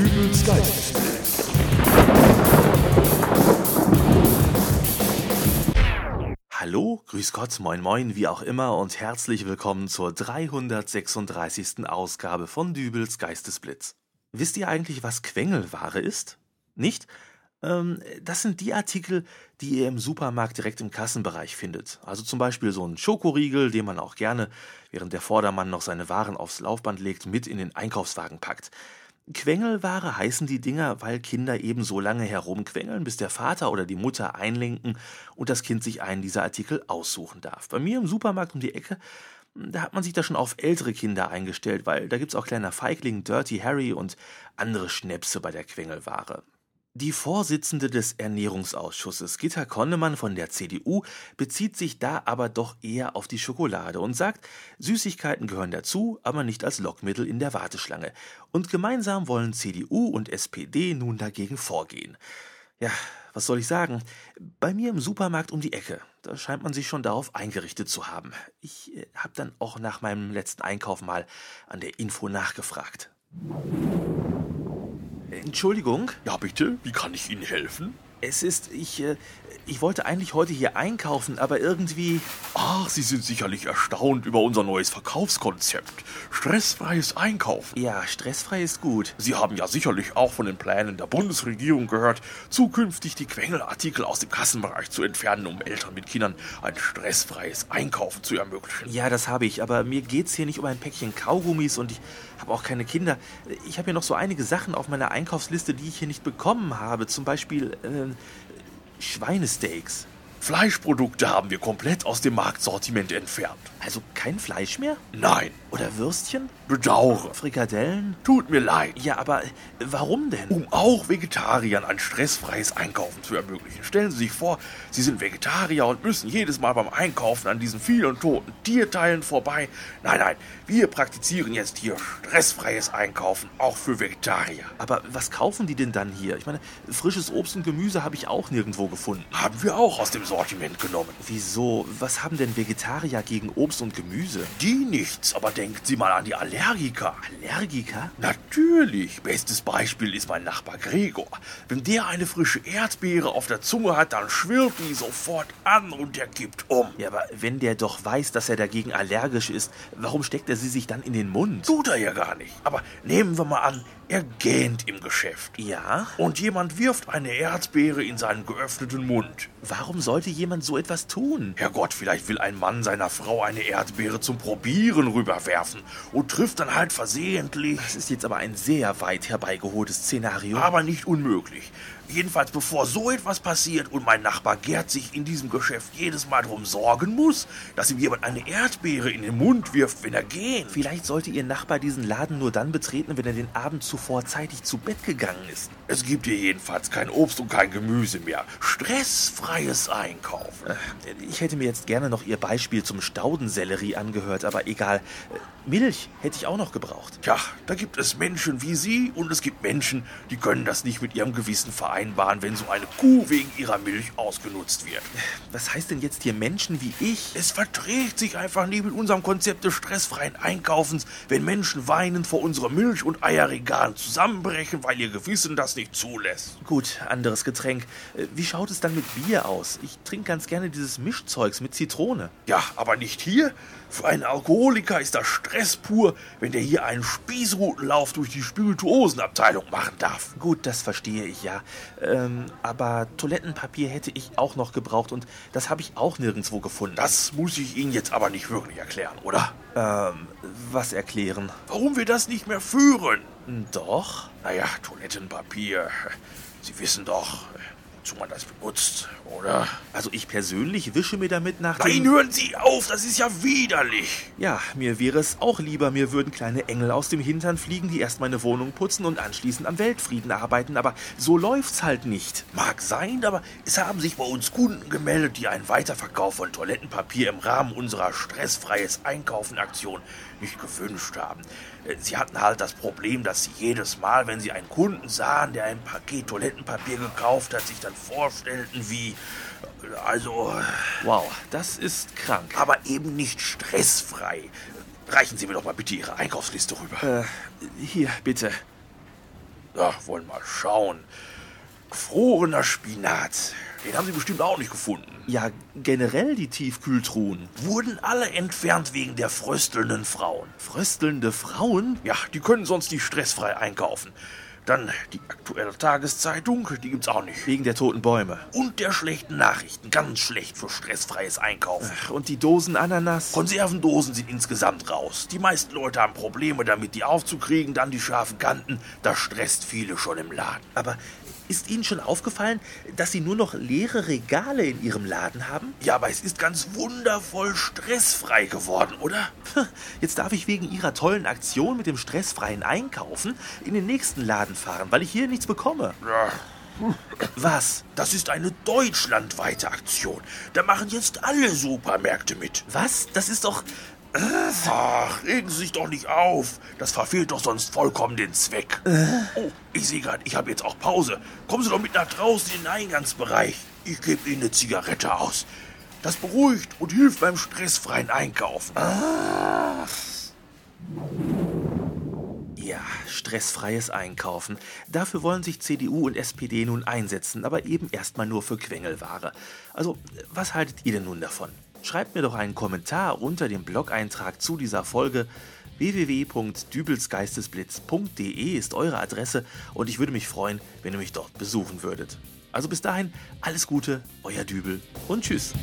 Dübels Geistesblitz. Hallo, grüß Gott, moin moin, wie auch immer und herzlich willkommen zur 336. Ausgabe von Dübels Geistesblitz. Wisst ihr eigentlich, was Quengelware ist? Nicht? Ähm, das sind die Artikel, die ihr im Supermarkt direkt im Kassenbereich findet. Also zum Beispiel so ein Schokoriegel, den man auch gerne, während der Vordermann noch seine Waren aufs Laufband legt, mit in den Einkaufswagen packt. Quengelware heißen die Dinger, weil Kinder eben so lange herumquengeln, bis der Vater oder die Mutter einlenken und das Kind sich einen dieser Artikel aussuchen darf. Bei mir im Supermarkt um die Ecke, da hat man sich da schon auf ältere Kinder eingestellt, weil da gibt's auch kleiner Feigling, Dirty Harry und andere Schnäpse bei der Quengelware. Die Vorsitzende des Ernährungsausschusses, Gitta Konnemann von der CDU, bezieht sich da aber doch eher auf die Schokolade und sagt, Süßigkeiten gehören dazu, aber nicht als Lockmittel in der Warteschlange. Und gemeinsam wollen CDU und SPD nun dagegen vorgehen. Ja, was soll ich sagen? Bei mir im Supermarkt um die Ecke, da scheint man sich schon darauf eingerichtet zu haben. Ich äh, habe dann auch nach meinem letzten Einkauf mal an der Info nachgefragt. Entschuldigung, Ja, bitte, wie kann ich Ihnen helfen? Es ist, ich, äh, ich wollte eigentlich heute hier einkaufen, aber irgendwie, Ach, Sie sind sicherlich erstaunt über unser neues Verkaufskonzept. Stressfreies Einkaufen. ja, stressfrei ist gut. Sie haben ja sicherlich auch von den Plänen der Bundesregierung gehört, zukünftig die Quengelartikel aus dem Kassenbereich zu entfernen, um Eltern mit Kindern ein stressfreies Einkaufen zu ermöglichen. Ja, das habe ich, aber mir geht's hier nicht um ein Päckchen Kaugummis und ich habe auch keine Kinder. Ich habe hier noch so einige Sachen auf meiner Einkaufsliste, die ich hier nicht bekommen habe. Zum Beispiel äh, Schweinesteaks. Fleischprodukte haben wir komplett aus dem Marktsortiment entfernt. Also kein Fleisch mehr? Nein, Oder Würstchen? bedauere. Frikadellen? Tut mir leid. Ja, aber äh, warum denn? Um auch Vegetariern ein stressfreies Einkaufen zu ermöglichen. Stellen Sie sich vor, Sie sind Vegetarier und müssen jedes Mal beim Einkaufen an diesen vielen toten Tierteilen vorbei. Nein, nein, wir praktizieren jetzt hier stressfreies Einkaufen, auch für Vegetarier. Aber was kaufen die denn dann hier? Ich meine, frisches Obst und Gemüse habe ich auch nirgendwo gefunden. Haben wir auch aus dem Sortiment genommen. Wieso? Was haben denn Vegetarier gegen Obst und Gemüse? Die nichts, aber denken Sie mal an die Allergiker. Allergiker? Natürlich. Bestes Beispiel ist mein Nachbar Gregor. Wenn der eine frische Erdbeere auf der Zunge hat, dann schwirrt die sofort an und der kippt um. Ja, aber wenn der doch weiß, dass er dagegen allergisch ist, warum steckt er sie sich dann in den Mund? Tut er ja gar nicht. Aber nehmen wir mal an, er gähnt im Geschäft. Ja? Und jemand wirft eine Erdbeere in seinen geöffneten Mund. Warum sollte jemand so etwas tun? Herrgott, vielleicht will ein Mann seiner Frau eine Erdbeere zum Probieren rüberwerfen und trifft dann halt versehentlich. Das ist jetzt aber ein sehr weit herbeigeholtes Szenario. Aber nicht unmöglich. Jedenfalls bevor so etwas passiert und mein Nachbar Gerd sich in diesem Geschäft jedes Mal darum sorgen muss, dass ihm jemand eine Erdbeere in den Mund wirft, wenn er gehen. Vielleicht sollte Ihr Nachbar diesen Laden nur dann betreten, wenn er den Abend zuvor zeitig zu Bett gegangen ist. Es gibt hier jedenfalls kein Obst und kein Gemüse mehr. Stressfreies Einkaufen. Äh, Ich hätte mir jetzt gerne noch Ihr Beispiel zum Staudensellerie angehört, aber egal. Äh, Milch hätte ich auch noch gebraucht. Tja, da gibt es Menschen wie Sie und es gibt Menschen, die können das nicht mit ihrem Gewissen vereinbaren, wenn so eine Kuh wegen ihrer Milch ausgenutzt wird. Was heißt denn jetzt hier Menschen wie ich? Es verträgt sich einfach nie mit unserem Konzept des stressfreien Einkaufens, wenn Menschen weinend vor unserem Milch- und Eierregalen zusammenbrechen, weil ihr Gewissen das nicht zulässt. Gut, anderes Getränk. Äh, Wie schaut es dann mit Bier aus? Ich trinke ganz gerne dieses Mischzeugs mit Zitrone. Ja, aber nicht hier. Für einen Alkoholiker ist das Stress pur, wenn der hier einen Spießrutenlauf durch die Spirituosenabteilung machen darf. Gut, das verstehe ich ja. Ähm, aber Toilettenpapier hätte ich auch noch gebraucht und das habe ich auch nirgendwo gefunden. Das muss ich Ihnen jetzt aber nicht wirklich erklären, oder? Ähm, was erklären? Warum wir das nicht mehr führen? Doch? Naja, Toilettenpapier. Sie wissen doch, wozu man das benutzt, oder? Also ich persönlich wische mir damit nach Nein, hören Sie auf, das ist ja widerlich. Ja, mir wäre es auch lieber, mir würden kleine Engel aus dem Hintern fliegen, die erst meine Wohnung putzen und anschließend am Weltfrieden arbeiten, aber so läuft's halt nicht. Mag sein, aber es haben sich bei uns Kunden gemeldet, die einen Weiterverkauf von Toilettenpapier im Rahmen unserer stressfreies Einkaufen-Aktion nicht gewünscht haben. Äh, Sie hatten halt das Problem, dass sie jedes Mal, wenn sie einen Kunden sahen, der ein Paket Toilettenpapier gekauft hat, sich dann vorstellten wie, äh, also, Wow, das ist krank. aber eben nicht stressfrei. Reichen Sie mir doch mal bitte Ihre Einkaufsliste rüber. Äh, hier, bitte. Ja, wollen mal schauen. Gefrorener Spinat. Den haben Sie bestimmt auch nicht gefunden. Ja, generell die Tiefkühltruhen. Wurden alle entfernt wegen der fröstelnden Frauen. Fröstelnde Frauen? Ja, die können sonst nicht stressfrei einkaufen. Dann die aktuelle Tageszeitung, die gibt's auch nicht. Wegen der toten Bäume. Und der schlechten Nachrichten. Ganz schlecht für stressfreies Einkaufen. Ach, und die Dosen Ananas? Konservendosen sind insgesamt raus. Die meisten Leute haben Probleme damit, die aufzukriegen. Dann die scharfen Kanten. Das stresst viele schon im Laden. Aber ist Ihnen schon aufgefallen, dass Sie nur noch leere Regale in Ihrem Laden haben? Ja, aber es ist ganz wundervoll stressfrei geworden, oder? Jetzt darf ich wegen Ihrer tollen Aktion mit dem stressfreien Einkaufen in den nächsten Laden fahren, weil ich hier nichts bekomme. Ja. Was? Das ist eine deutschlandweite Aktion. Da machen jetzt alle Supermärkte mit. Was? Das ist doch. Ach, regen Sie sich doch nicht auf. Das verfehlt doch sonst vollkommen den Zweck. Oh, ich sehe gerade, ich habe jetzt auch Pause. Kommen Sie doch mit nach draußen in den Eingangsbereich. Ich gebe Ihnen eine Zigarette aus. Das beruhigt und hilft beim stressfreien Einkaufen. Ah. Ja, stressfreies Einkaufen. Dafür wollen sich CDU und SPD nun einsetzen, aber eben erstmal nur für Quengelware. Also, was haltet ihr denn nun davon? Schreibt mir doch einen Kommentar unter dem Blog-Eintrag zu dieser Folge. www.dübelsgeistesblitz.de ist eure Adresse und ich würde mich freuen, wenn ihr mich dort besuchen würdet. Also bis dahin, alles Gute, euer Dübel und tschüss.